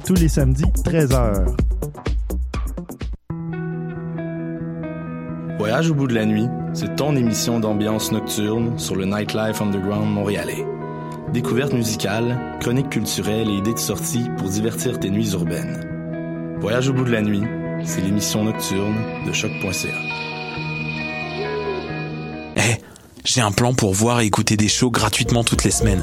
Tous les samedis, 13h. Voyage au bout de la nuit, c'est ton émission d'ambiance nocturne sur le Nightlife Underground montréalais. Découvertes musicales, chroniques culturelles et idées de sortie pour divertir tes nuits urbaines. Voyage au bout de la nuit, c'est l'émission nocturne de choc.ca. Eh, j'ai un plan pour voir et écouter des shows gratuitement toutes les semaines.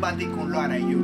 Baticón lo hará yo.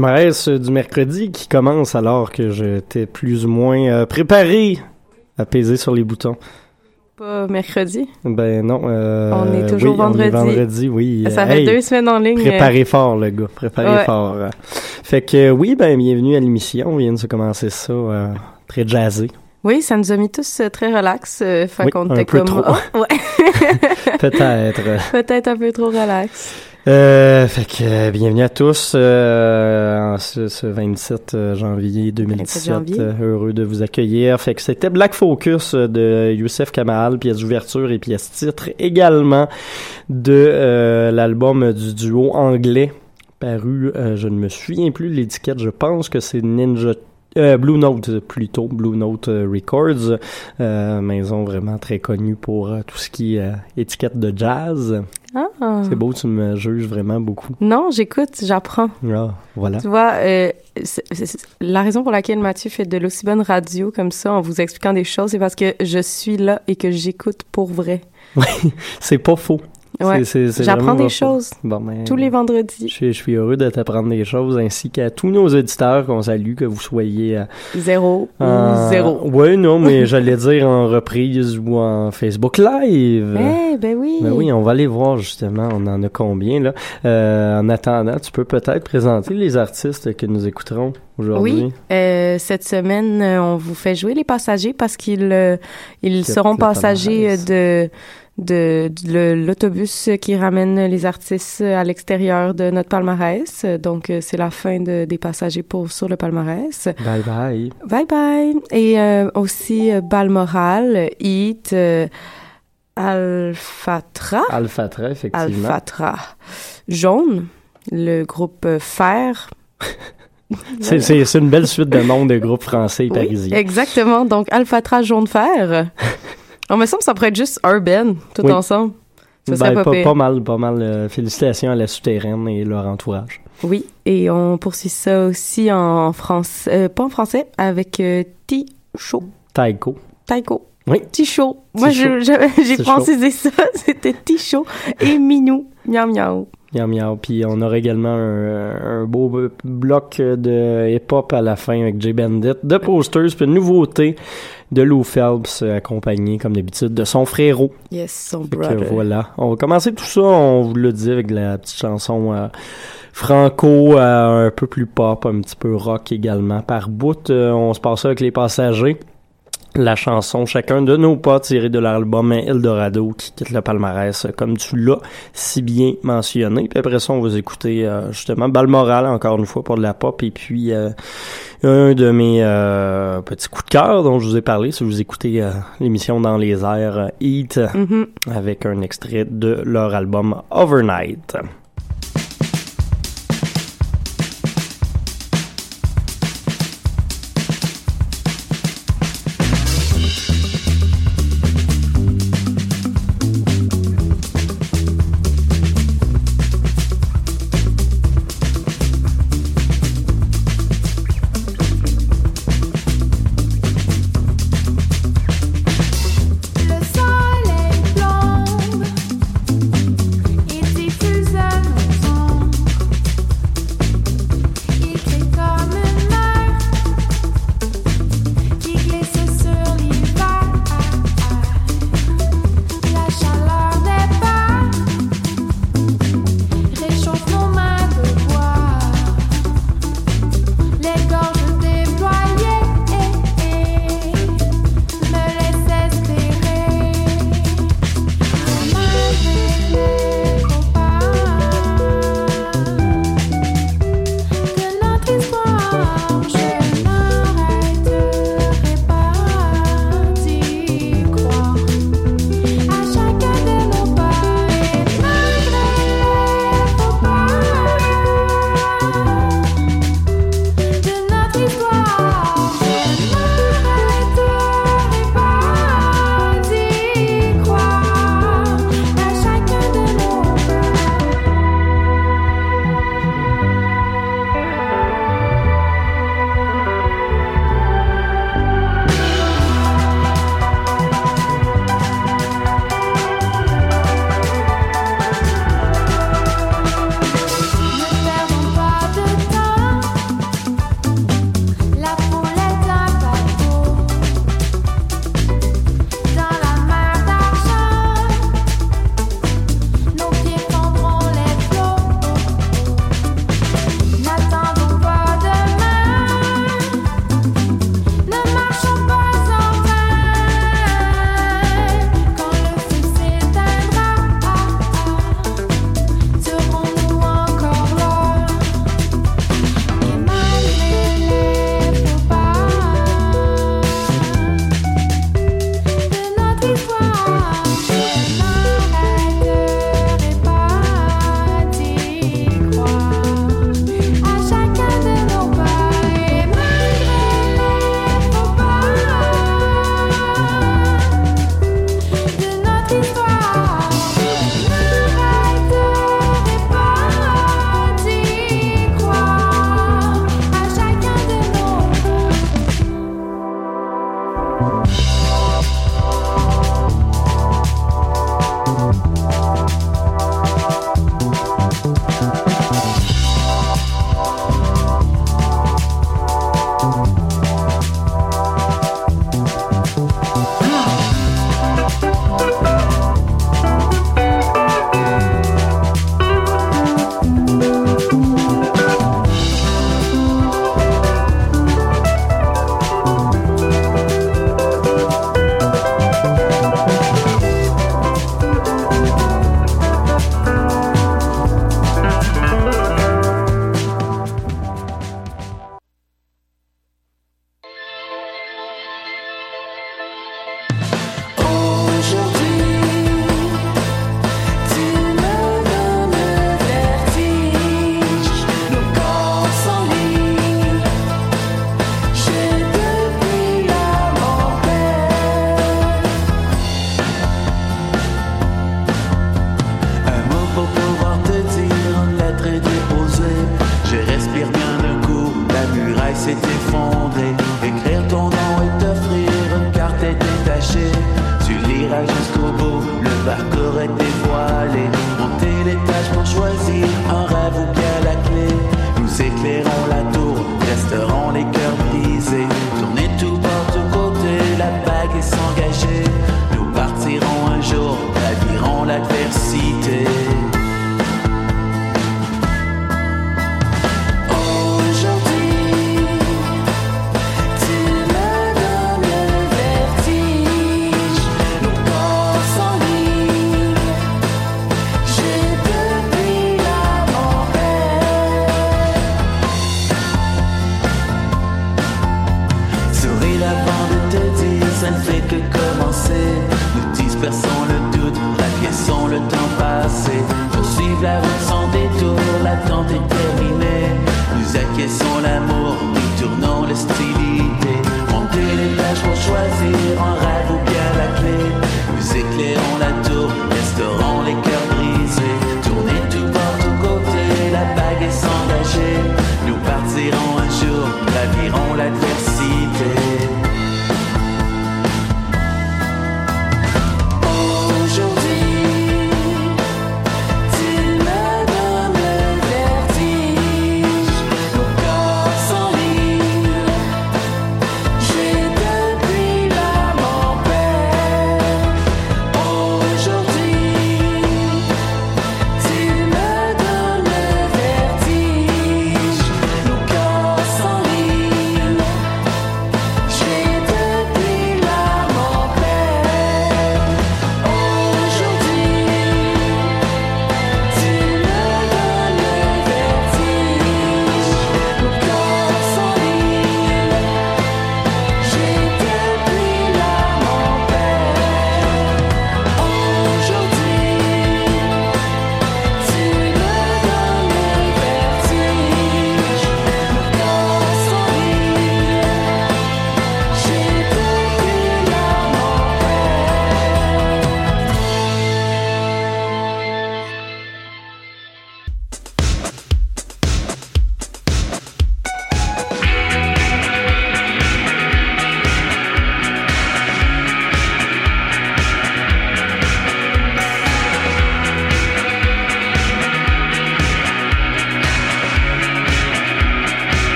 Palmarès du mercredi qui commence alors que j'étais plus ou moins euh, préparé à peser sur les boutons. Pas mercredi? Ben non. euh, On est toujours oui, on est vendredi. vendredi, oui. Ça fait Hey, deux semaines en ligne. Préparez fort, le gars. Préparez Ouais. fort. Fait que oui, ben bienvenue à l'émission. On vient de se commencer ça euh, très jazzé. Oui, ça nous a mis tous euh, très relax. euh, fait Oui, qu'on un était peu comme. trop. Oh, ouais. Peut-être. Peut-être un peu trop relax. Euh, fait que euh, bienvenue à tous euh, en ce, ce 27 euh, janvier 2017. janvier. Euh, heureux de vous accueillir. Fait que c'était Black Focus de Youssef Kamal, pièce d'ouverture et pièce titre également de l'album du duo anglais paru, je ne me souviens plus de l'étiquette, je pense que c'est Ninja euh, Blue Note plutôt, Blue Note euh, Records, euh, maison vraiment très connue pour euh, tout ce qui est étiquette de jazz. Ah. C'est beau, tu me juges vraiment beaucoup. Non, j'écoute, j'apprends. Ah, voilà. Tu vois, c'est- c'est- c'est- la raison pour laquelle Mathieu fait de l'aussi bonne radio comme ça en vous expliquant des choses, c'est parce que je suis là et que j'écoute pour vrai. C'est pas faux. Ouais. J'apprends des choses Bon, ben, tous les Je, vendredis. suis- je suis heureux de t'apprendre des choses ainsi qu'à tous nos auditeurs qu'on salue, que vous soyez euh, Zéro ou zéro. Ouais, non, mais j'allais dire en reprise ou en Facebook Live. Eh, ben oui. Ben oui, on va aller voir justement, on en a combien là. Euh, en attendant, tu peux peut-être présenter les artistes que nous écouterons aujourd'hui. Oui, euh, cette semaine, euh, on vous fait jouer les passagers parce qu'ils euh, ils seront passagers euh, de de, l'autobus qui ramène les artistes à l'extérieur de notre palmarès. Donc, euh, c'est la fin de, des passagers pour sur le palmarès. Bye bye. Bye bye. Et euh, aussi euh, Balmoral, Heat, euh, Alphatra, Alphatra, effectivement. Alphatra, Jaune, le groupe Fer. C'est, une belle suite de noms de groupes français et Oui, parisiens. exactement. Donc, Alphatra Jaune Fer. On me semble que ça pourrait être juste Urban, tout Oui. ensemble. Ça Ben, pas, pas, pire. pas mal, pas mal. euh, félicitations à la souterraine et leur entourage. Oui, et on poursuit ça aussi en français, euh, pas en français, avec euh, T-Show. Taiko. Taiko. Oui. T-Show. Moi, j'ai francisé ça. C'était T-Show et Minou. Miaou miaou. Miam, miam. Puis on aura également un, un beau bloc de hip-hop à la fin avec Jay Bandit, de posters, puis une nouveauté de Lou Phelps, euh, accompagné comme d'habitude de son frérot. Yes, son Fait que brother. voilà. On va commencer tout ça, on vous l'a dit, avec de la petite chanson euh, franco, euh, un peu plus pop, un petit peu rock également. Par bout, euh, on se passe ça avec les passagers. La chanson Chacun de nos pas tirée de l'album Eldorado qui quitte le palmarès, euh, comme tu l'as si bien mentionné. Puis après ça, on va écouter euh, justement Balmoral, encore une fois, pour de la pop. Et puis euh, un de mes euh, petits coups de cœur dont je vous ai parlé, si vous écoutez euh, l'émission Dans les airs, Heat, Mhm. avec un extrait de leur album Overnight.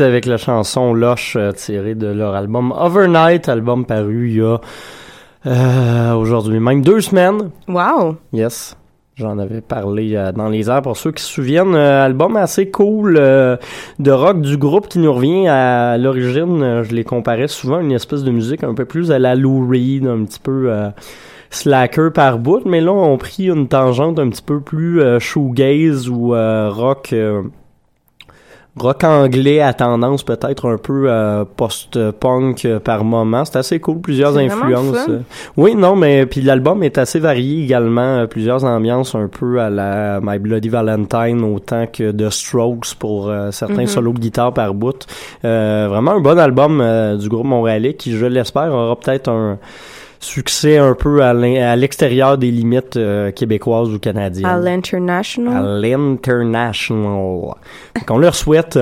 Avec la chanson Lush tirée de leur album Overnight, album paru il y a euh, aujourd'hui même deux semaines. Wow! Yes. J'en avais parlé euh, dans les airs pour ceux qui se souviennent. Euh, album assez cool euh, de rock du groupe qui nous revient à l'origine. je les comparais souvent à une espèce de musique un peu plus à la Lou Reed, un petit peu slacker par bout. Mais là, on pris une tangente un petit peu plus shoegaze ou rock... rock anglais à tendance peut-être un peu euh, post-punk euh, par moment. C'est assez cool, plusieurs influences. euh. Oui, non, mais puis l'album est assez varié également, euh, plusieurs ambiances un peu à la My Bloody Valentine autant que The Strokes pour euh, certains Mhm. solos de guitare par bout. Euh, vraiment un bon album du groupe montréalais qui, je l'espère, aura peut-être un succès un peu à l'extérieur des limites euh, québécoises ou canadiennes. À l'International. À l'International. Qu'on leur souhaite.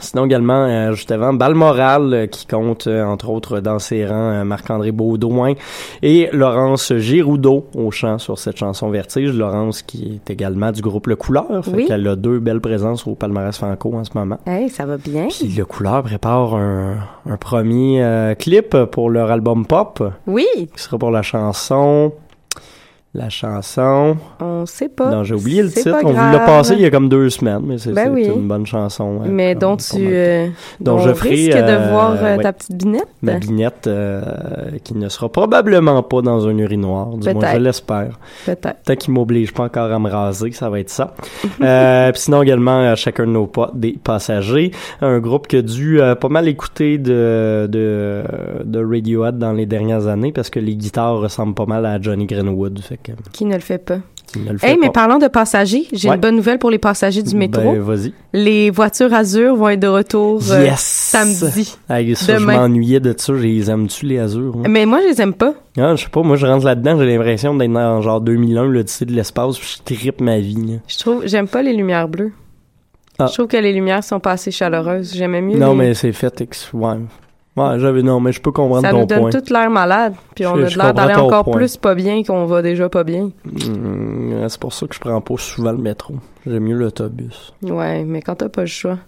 Sinon également, euh, juste avant, Balmoral, euh, qui compte, euh, entre autres, dans ses rangs, euh, Marc-André Baudouin et Laurence Giroudot au chant sur cette chanson Vertige. Laurence qui est également du groupe Le Couleur, fait Oui. qu'elle a deux belles présences au palmarès Franco en ce moment. Hey, ça va bien. Puis Le Couleur prépare un, un premier euh, clip pour leur album Pop, Oui, qui sera pour la chanson... La chanson... on sait pas. Non, j'ai oublié le titre. On vous l'a passé il y a comme deux semaines, mais c'est Ben oui. une bonne chanson. euh, Mais dont tu euh, dont je risque de euh, voir euh, ouais. ta petite binette. Ma binette euh, qui ne sera probablement pas dans un urinoir, du moins Peut-être. je l'espère. Peut-être. Tant qu'il m'oblige pas encore à me raser, ça va être ça. puis sinon également, à chacun de nos pas, des passagers, un groupe qui a dû pas mal écouter de, de, de Radiohead dans les dernières années parce que les guitares ressemblent pas mal à Johnny Greenwood. Fait Qui ne le fait pas. Hey, mais pas. parlant de passagers, j'ai Ouais. une bonne nouvelle pour les passagers du métro. Ben, vas-y. les voitures Azur vont être de retour euh, Yes! samedi. Hey, ça, je m'ennuyais de ça. Je les aime-tu, les Azures? moi? Mais moi, je les aime pas. Ah, je sais pas, moi, je rentre là-dedans, j'ai l'impression d'être dans genre 2001, l'Odyssée de l'espace, puis je trippe ma vie. Je trouve, j'aime pas les lumières bleues. Ah. Je trouve que les lumières sont pas assez chaleureuses. J'aimais mieux. Non, les- mais c'est fait, ouais. Ouais, j'avais, non, mais je peux comprendre ça ton nous donne toute l'air malade, puis on Je- a de l'air d'aller encore point. plus pas bien qu'on va déjà pas bien. Hum, c'est pour ça que je prends pas souvent le métro. J'aime mieux l'autobus. Ouais, mais quand t'as pas le choix.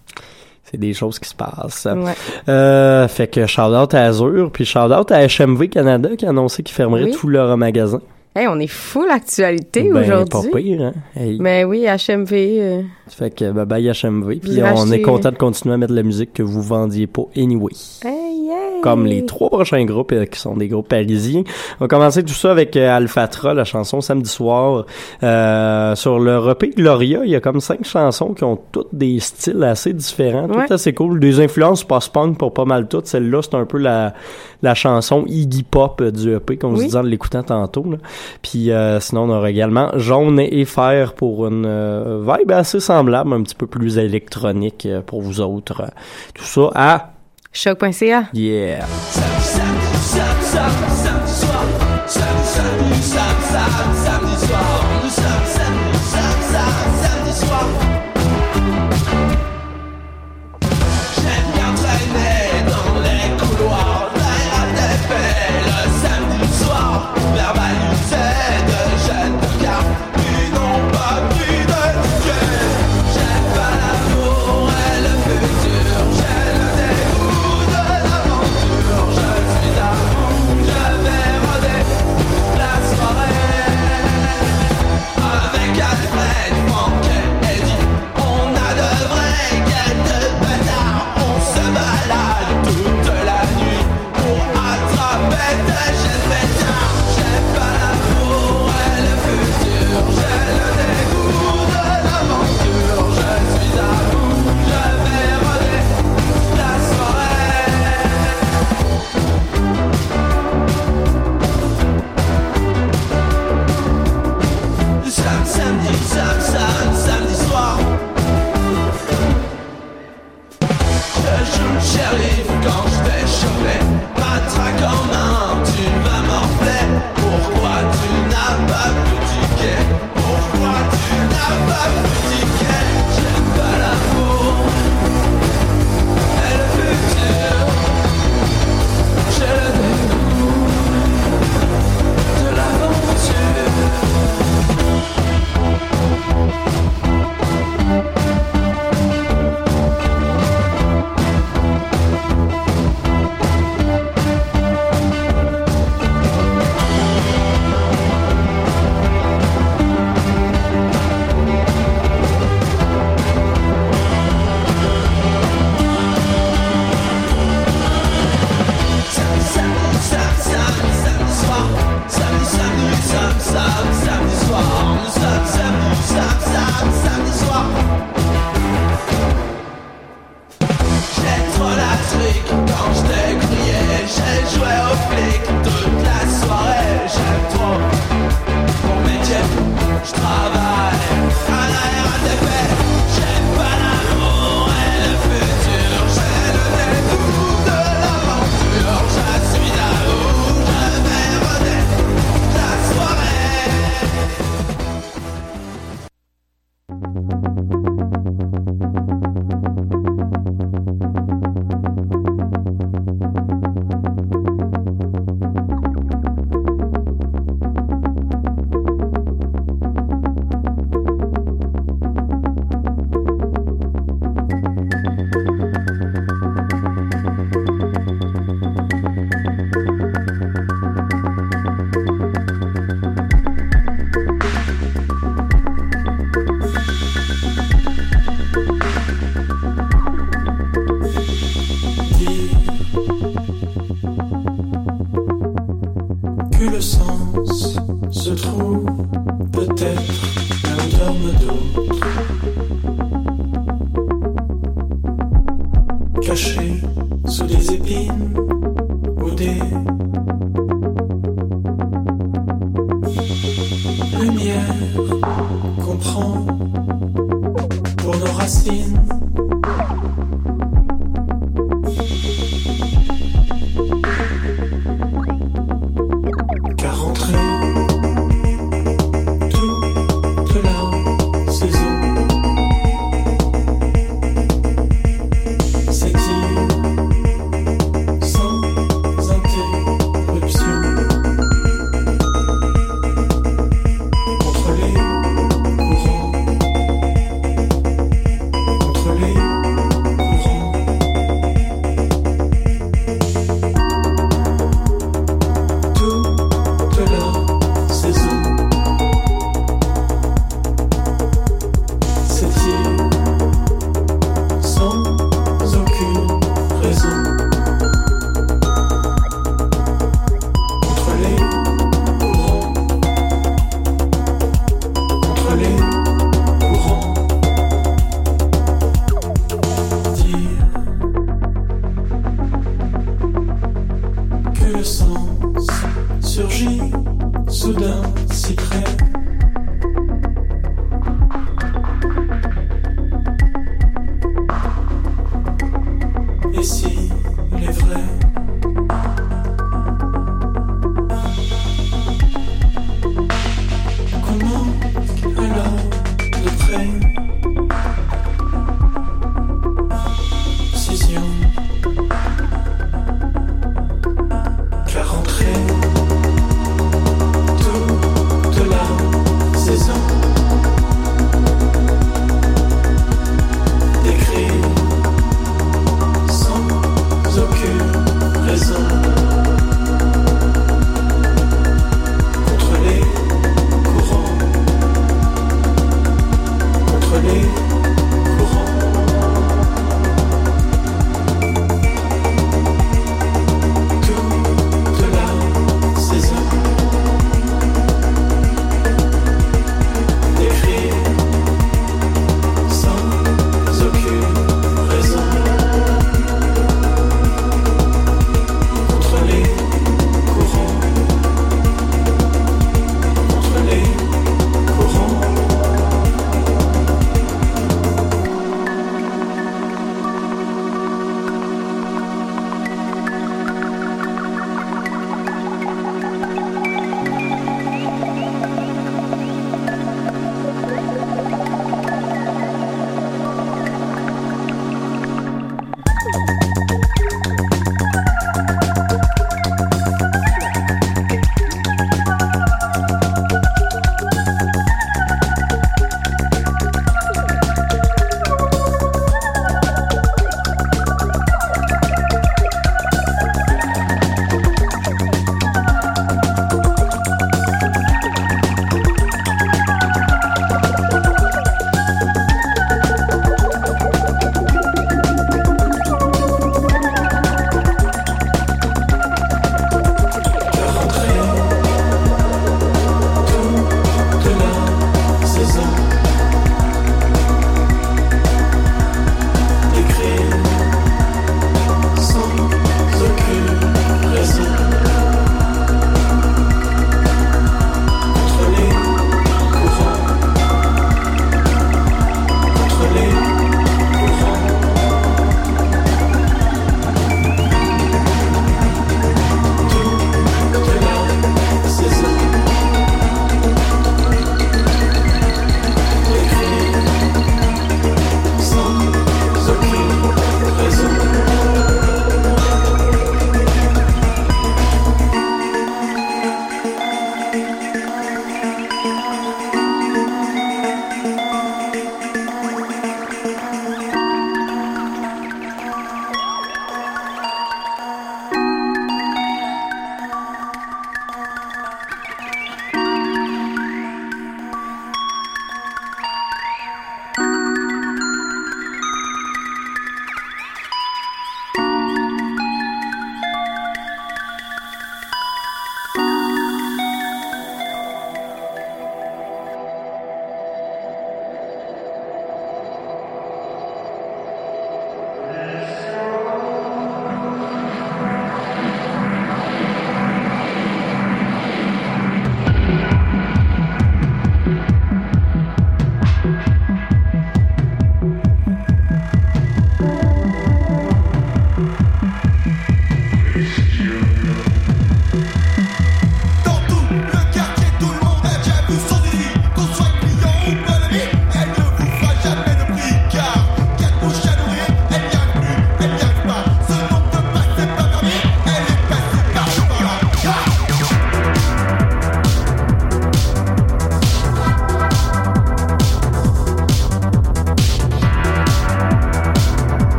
C'est des choses qui se passent. Ouais. Euh, fait que shout-out à Azure, puis shout-out à HMV Canada qui a annoncé qu'ils fermeraient Oui. tous leurs magasins. Hey, on est full actualité Ben, aujourd'hui. pas pire, hein? Hey. Mais oui, HMV. euh, Fait que bye bye HMV. Puis on est content de continuer à mettre la musique que vous vendiez pas anyway. hey. Comme les trois prochains groupes euh, qui sont des groupes parisiens. On va commencer tout ça avec euh, Alphatra, la chanson Samedi soir. Euh, sur le repé Gloria, il y a comme cinq chansons qui ont toutes des styles assez différents, Ouais. tout assez cool. Des influences post-punk pour pas mal toutes. Celle-là, c'est un peu la, la chanson Iggy Pop euh, du EP, comme je Oui. disais en l'écoutant tantôt. là. Puis euh, sinon, on aura également Jaune et Fer pour une vibe assez semblable, un petit peu plus électronique pour vous autres. Tout ça à Choc.ca. Yeah.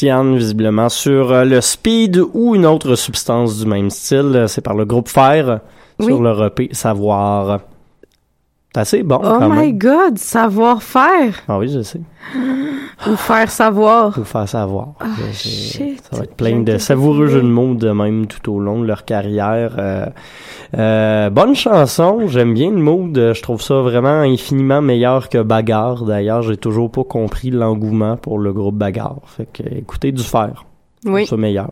Christiane, visiblement, sur euh, le speed ou une autre substance du même style. C'est par le groupe Fer sur leur EP Savoir. C'est assez bon, Oh quand my même. god, savoir-faire Ah oui, je sais. ou faire savoir. Faut faire savoir. Ah, shit. Ça va être plein de savoureux c'est jeux de mots de même tout au long de leur carrière. Euh, euh, bonne chanson, j'aime bien le mood. Euh, Je trouve ça vraiment infiniment meilleur que Bagarre. D'ailleurs, j'ai toujours pas compris l'engouement pour le groupe Bagarre. Fait que écoutez du fer. Oui. ça meilleur.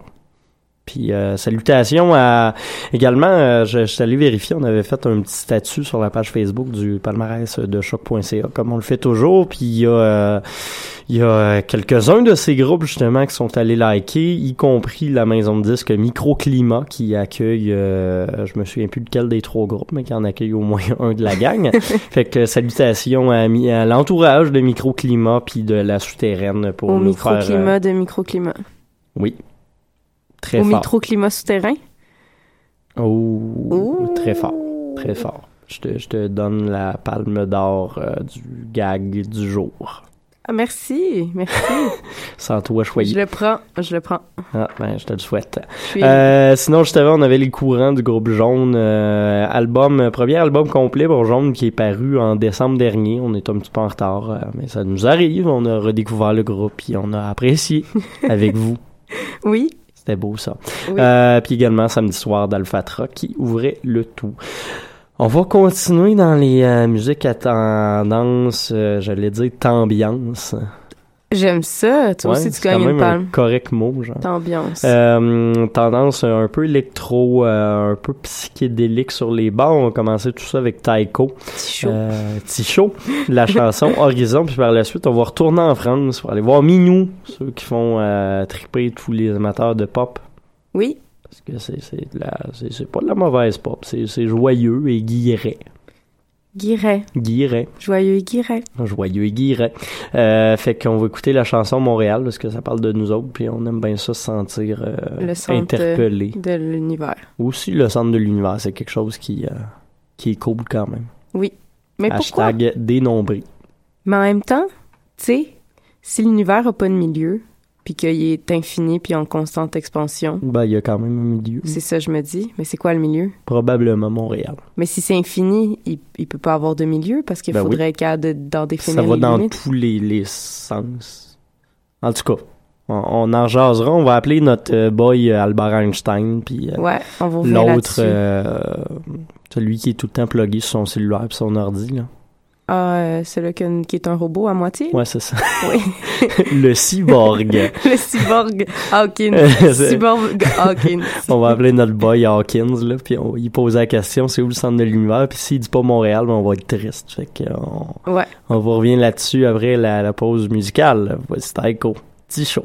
Puis euh, salutations à également, euh, je, je suis allé vérifier, on avait fait un petit statut sur la page Facebook du palmarès de choc.ca, comme on le fait toujours. Puis il y a, euh, il y a quelques-uns de ces groupes justement qui sont allés liker, y compris la maison de disques Microclimat qui accueille, euh, je me souviens plus de quel des trois groupes, mais qui en accueille au moins un de la gang. fait que salutations à, l'entourage de Microclimat puis de la souterraine pour Au nous faire. microclimat euh, de microclimat. oui. Très Au fort. microclimat souterrain? Oh, très fort, très fort. Je te, je te donne la palme d'or euh, du gag du jour. Ah, merci, merci. Sans toi je choyer. le prends, je le prends. Ah, ben, je te le souhaite. Je suis- Euh, sinon, juste avant, on avait les courants du groupe Jaune. euh, album, euh, premier album complet pour Jaune qui est paru en décembre dernier. On est un petit peu en retard, euh, mais ça nous arrive. On a redécouvert le groupe et on a apprécié avec vous. Oui. C'était beau ça. Oui. Euh, puis également samedi soir d'Alphatra qui ouvrait le tout. On va continuer dans les euh, musiques à tendance, euh, j'allais dire t'ambiance. J'aime ça. Toi Ouais, aussi, tu gagnes une même un palme. correct mot, genre. D'ambiance. Euh, tendance un peu électro, un peu psychédélique sur les bords. On va commencer tout ça avec Taiko. Ticho. Euh, Ticho, la chanson Horizon. Puis par la suite, on va retourner en France pour aller voir Minou, ceux qui font triper tous les amateurs de pop. Oui. Que c'est c'est de la- c'est c'est pas de la mauvaise pop, c'est c'est joyeux et guilleret. Guiret. Guilleret. Joyeux et Guiret. Joyeux et guilleret. Euh, fait qu'on va écouter la chanson Montréal parce que ça parle de nous autres, puis on aime bien ça se sentir euh, Le centre interpellé. de l'univers. Aussi, le centre de l'univers, c'est quelque chose qui, euh, qui est cool quand même. Oui. Mais pourquoi? Hashtag dénombré. Mais en même temps, tu sais, si l'univers a pas de milieu, puis qu'il est infini, puis en constante expansion, Ben, il y a quand même un milieu. c'est ça je me dis. Mais c'est quoi le milieu? Probablement Montréal. Mais si c'est infini, il, il peut pas avoir de milieu parce qu'il Ben oui. faudrait qu'à de- d'en définir Ça va les dans limites. tous les, les sens. En tout cas, on, on en jasera. On va appeler notre euh, boy euh, Albert Einstein, puis euh, Ouais, l'autre, euh, celui qui est tout le temps plugué sur son cellulaire et son ordi. Là. Ah, euh, celui qui, qui est un robot à moitié? Ouais, c'est ça. Oui. le cyborg. le cyborg Hawkins. Cyborg Hawkins. On va appeler notre boy Hawkins, là, puis on il pose la question, c'est où le centre de l'univers, puis s'il dit pas Montréal, ben, on va être triste. Fait que on, Ouais. on va revenir là-dessus après la, la pause musicale. Voici Taiko. Petit show.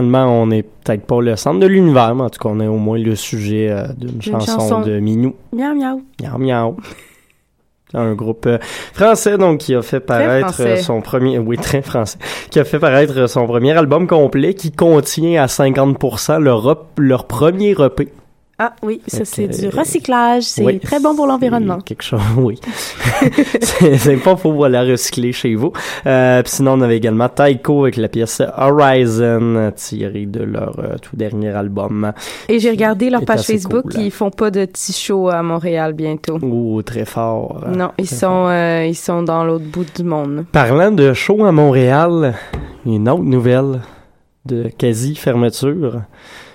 Finalement, on n'est peut-être pas le centre de l'univers, mais en tout cas, on est au moins le sujet euh, d'une chanson, chanson. de Minou. Miaou miaou. Miaou miaou. Un groupe euh, français donc qui a fait paraître euh, son premier oui très français qui a fait paraître son premier album complet qui contient à 50% leur leur premier EP. Ah oui, ça c'est du euh, recyclage. C'est oui, très bon pour l'environnement. Quelque chose, oui. c'est pas pour la recycler chez vous. Euh, puis sinon, on avait également Taiko avec la pièce Horizon tirée de leur euh, tout dernier album. Et j'ai regardé leur page Facebook, cool. ils font pas de petits shows à Montréal bientôt. Ouh, très fort. euh, Non, ils sont euh, ils sont dans l'autre bout du monde. Parlant de show à Montréal, une autre nouvelle de quasi-fermeture.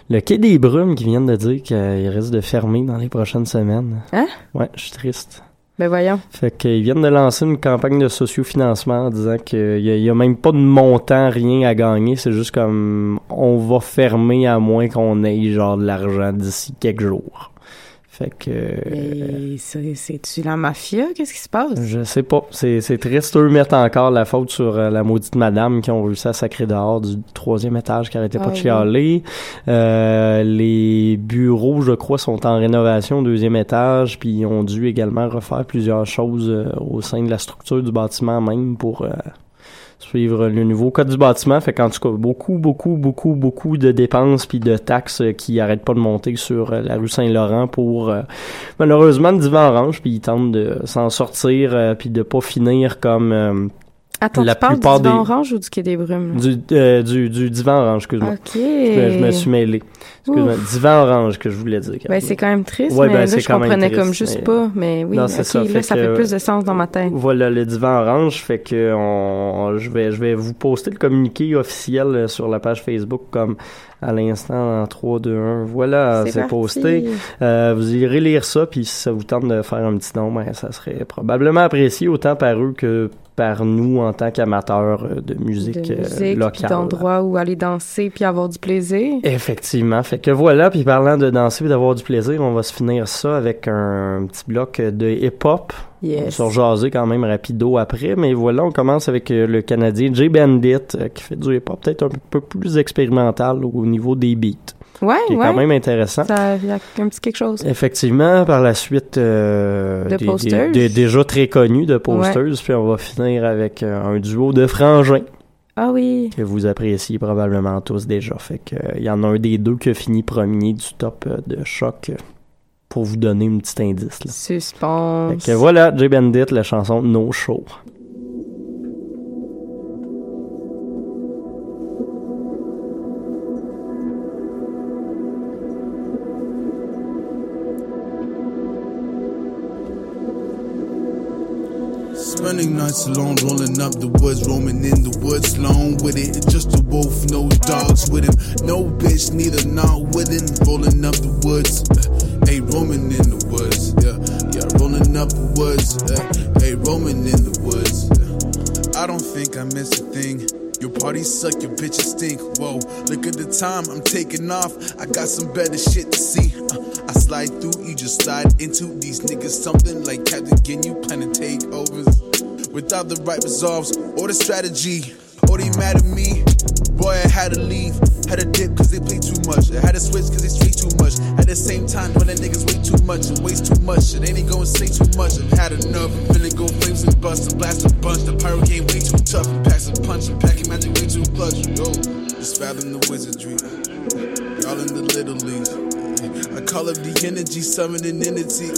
Le Quai des Brumes qui viennent de dire qu'il risque de fermer dans les prochaines semaines. Hein? Ouais, je suis triste. Ben voyons. Fait qu'ils viennent de lancer une campagne de sociofinancement en disant qu'il y, a- a même pas de montant, rien à gagner. C'est juste comme on va fermer à moins qu'on ait genre de l'argent d'ici quelques jours. Fait que Mais c'est- c'est-tu la mafia? Qu'est-ce qui se passe? je sais pas. C'est c'est triste. Eux mettent encore la faute sur euh, la maudite madame qui ont réussi à sacrer dehors du troisième étage qui arrêtait pas Ah de oui. chialer. Euh, les bureaux, je crois, sont en rénovation au deuxième étage, puis ils ont dû également refaire plusieurs choses euh, au sein de la structure du bâtiment même pour euh, suivre le nouveau code du bâtiment. Fait qu'en tout cas, beaucoup, beaucoup, beaucoup, beaucoup de dépenses puis de taxes euh, qui arrêtent pas de monter sur euh, la rue Saint-Laurent pour euh, malheureusement divan orange puis ils tentent de s'en sortir puis de pas finir comme Attends, la tu parles plupart du divan des- orange ou du quai des brumes? du, euh, du, du divan orange, excuse-moi. Ok. Je, me- je me suis mêlé. Excuse-moi, divan orange que je voulais dire. Ben, c'est quand même triste, Ouais, mais ben, là, je comprenais triste, comme juste mais- pas, mais oui, Non, ok, c'est ça, là, fait ça que- fait plus de sens dans ma tête. Voilà le divan orange fait que on, je vais je vais vous poster le communiqué officiel euh, sur la page Facebook comme à l'instant en 3, 2, 1. Voilà, C'est posté. Euh, vous irez lire ça, puis si ça vous tente de faire un petit nom, ben, ça serait probablement apprécié autant par eux que par nous en tant qu'amateurs euh, de musique, de euh, musique, locale. d'endroits où aller danser puis avoir du plaisir. Effectivement. Fait que voilà, puis parlant de danser et d'avoir du plaisir, on va se finir ça avec un petit bloc de hip-hop. Yes. On jaser quand même rapido après, mais voilà, on commence avec euh, le Canadien Jay Bandit, euh, qui fait du hip-hop peut-être un peu plus expérimental au niveau des beats, Ouais, qui est ouais. quand même intéressant. Ça, il y a un petit quelque chose. Effectivement, par la suite, euh, De des- des- déjà très connus de Posters, puis on va finir avec euh, un duo de frangins Ah oui. que vous appréciez probablement tous déjà. Fait que euh, il y en a un des deux qui a fini premier du top euh, de choc pour vous donner un petit indice. Là. Suspense. Fait que voilà, Jay Bandit, la chanson No Show. Spending nights alone, rolling up the woods, roaming in the woods, alone with it. Just a wolf, no dogs with him, no bitch, neither not with him. Rolling up the woods, uh, hey, roaming in the woods, yeah, yeah, rolling up the woods, uh, hey, roaming in the woods. uh. I don't think I miss a thing. Your parties suck, your bitches stink. Whoa, look at the time, I'm taking off. I got some better shit to see. Uh, I slide through, you just slide into these niggas. Something like Captain Ginyu, planning takeovers. Without the right resolves or the strategy, or they mad at me. Boy, I had to leave. Had to dip cause they play too much. I had to switch cause they speak too much. At the same time, when that niggas way too much and waste too much. And ain't gonna say too much. I've had enough. I'm finna go flames and bust and blast a bunch. The pirate game way too tough. And packs a punch and packing magic way too plush. Yo, just fathom the wizardry. Y'all in the little league. I call up the energy, summoning entity.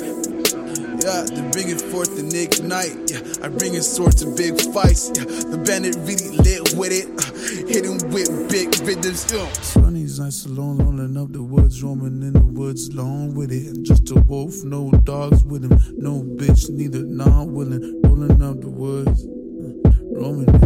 Yeah, to bring it forth and ignite. Yeah, I bring it sword to big fights. Yeah, the bandit really lit with it. Uh, hit him with big rhythms. Sunny's nights alone, rolling up the woods, roaming in the woods, alone with it. Just a wolf, no dogs with him, no bitch, neither not willing. Rolling up the woods, uh, roaming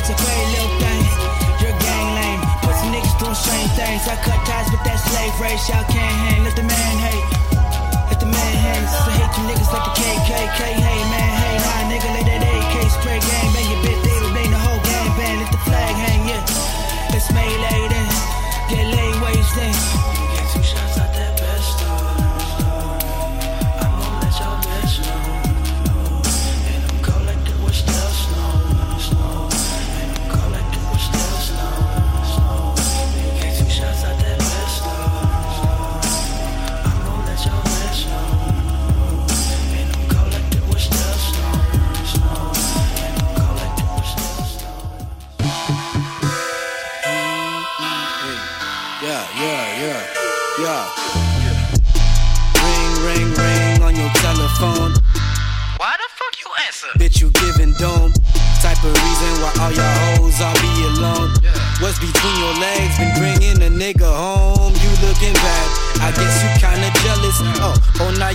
Switch to pay little things. Your gang lame. Put some niggas doing strange things. I cut ties with that slave race. Y'all can't hang. Let the man hate. Let the man hang. So hate you niggas like the KKK. Hey man,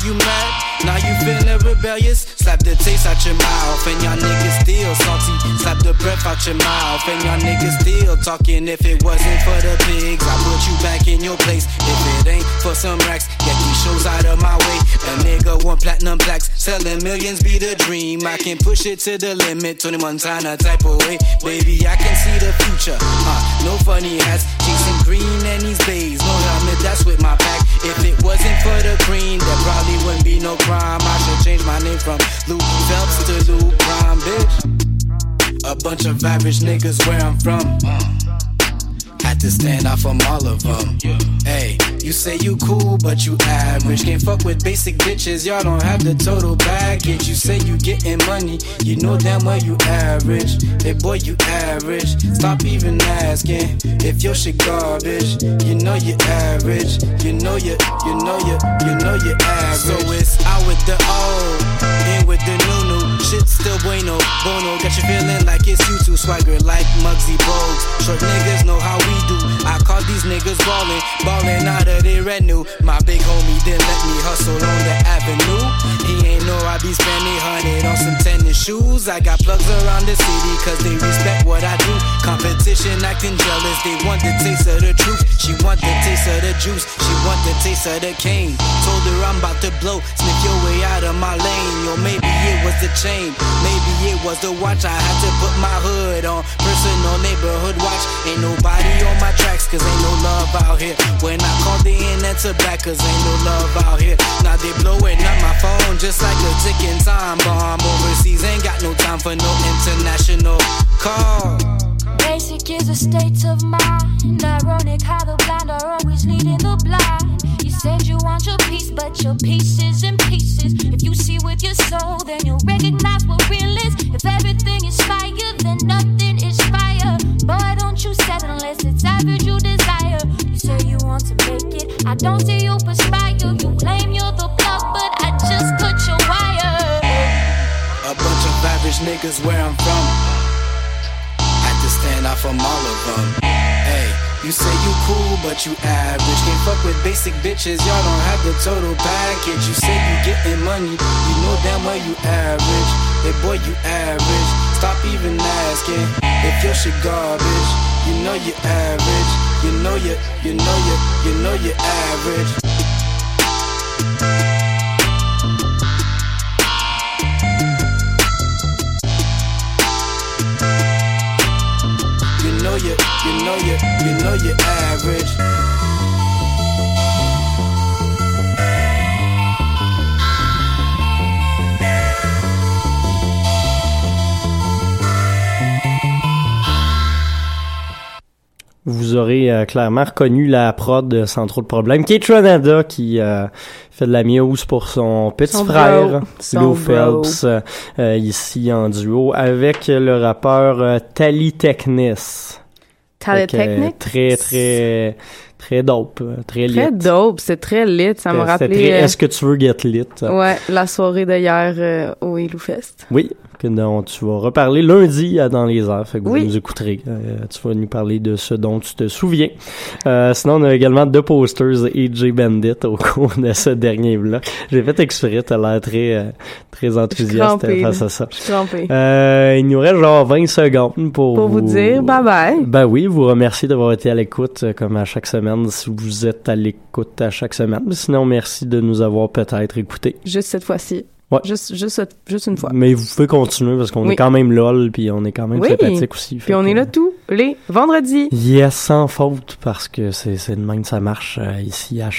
you mad? Now you feeling rebellious? Slap the taste out your mouth, and y'all niggas still salty. Slap the breath out your mouth, and y'all niggas still talking. If it wasn't for the pigs, I put you back in your place. If it ain't for some racks, get these shows out of my way. A nigga want platinum plaques, selling millions be the dream. I can push it to the limit, Tony Montana type of way. Baby, I can see the future. Uh, no funny hats, chasing green and these bays. No helmet, that's with my bunch of average niggas where I'm from. Had to stand out from all of them. Hey, you say you cool, but you average. Can't fuck with basic bitches, y'all don't have the total package. You say you getting money, you know damn well you average. Hey boy, you average. Stop even asking if your shit garbage. You know you average. You know you, you know you, you know you average. So it's out with the old, in with the new. Shit still bueno, bono. Got you feeling like it's you two swagger like Muggsy Bogues. Short niggas know how we do. I call these niggas ballin', ballin' out of their revenue. My big homie didn't let me hustle on the avenue. He ain't know I be spending hundred on some tennis shoes. I got plugs around the city cause they respect what I do. Competition acting jealous, they want the taste of the truth. She want the taste of the juice, she want the taste of the cane. Told her I'm about to blow, sniff your way out of my lane. Yo, maybe it was the chain, maybe it was the watch. I had to put my hood on. Personal neighborhood watch, ain't nobody on my tracks cause ain't no love out here. When I call the internet to back cause ain't no love out here. Now they blowing up my phone just like a ticking time bomb. Overseas ain't got no time for no international call. Basic is a state of mind. Ironic how the blind are always leading the blind. You said you want your peace, but your peace is in pieces. If you see with your soul, then you'll recognize what real is. If everything is fire, then nothing is fire. Boy, don't you settle unless it's average you desire. You say you want to make it. I don't see you perspire. You claim you're the plug, but I just cut your wire. A bunch of average niggas where I'm from. Stand out from all of them. Hey, you say you cool, but you average. Can't fuck with basic bitches, y'all don't have the total package. You say you getting money, you know damn well you average. Hey boy, you average. Stop even asking if your shit garbage. You know you average. You know you, you know you, you know you average. You, you know you, you know you average. Vous aurez euh, clairement reconnu la prod de Sans trop de problème, qui est Tronada, qui euh, fait de la muse pour son petit Son frère, bro. Lou. Phelps, euh, ici en duo, avec le rappeur euh, Tally Technis. Technics? Très, très, très dope, très lit. Très dope, c'est très lit. Ça rappelé très euh, Est-ce que tu veux get lit? ouais, la soirée d'hier euh, au Hello Fest. Oui, que dont tu vas reparler lundi à Dans les airs. Fait que Oui. vous nous écouterez. Euh, tu vas nous parler de ce dont tu te souviens. Euh, sinon, on a également deux posters et J Bandit au cours de ce dernier bloc. J'ai fait exprès, t'as l'air très, euh, très enthousiaste crampée, face à ça. Je suis crampée. Euh, il nous reste genre 20 secondes pour, Pour vous dire bye bye. Ben oui, vous remercier d'avoir été à l'écoute comme à chaque semaine si vous êtes à l'écoute à chaque semaine. Sinon, merci de nous avoir peut-être écoutés. Juste cette fois-ci. Ouais. Juste, juste, juste une fois. Mais vous pouvez continuer parce qu'on Oui. est quand même lol puis on est quand même Oui. sympathique aussi. Puis on est là tous les vendredis. Yes, sans faute parce que c'est de même que ça marche euh, ici à Choc.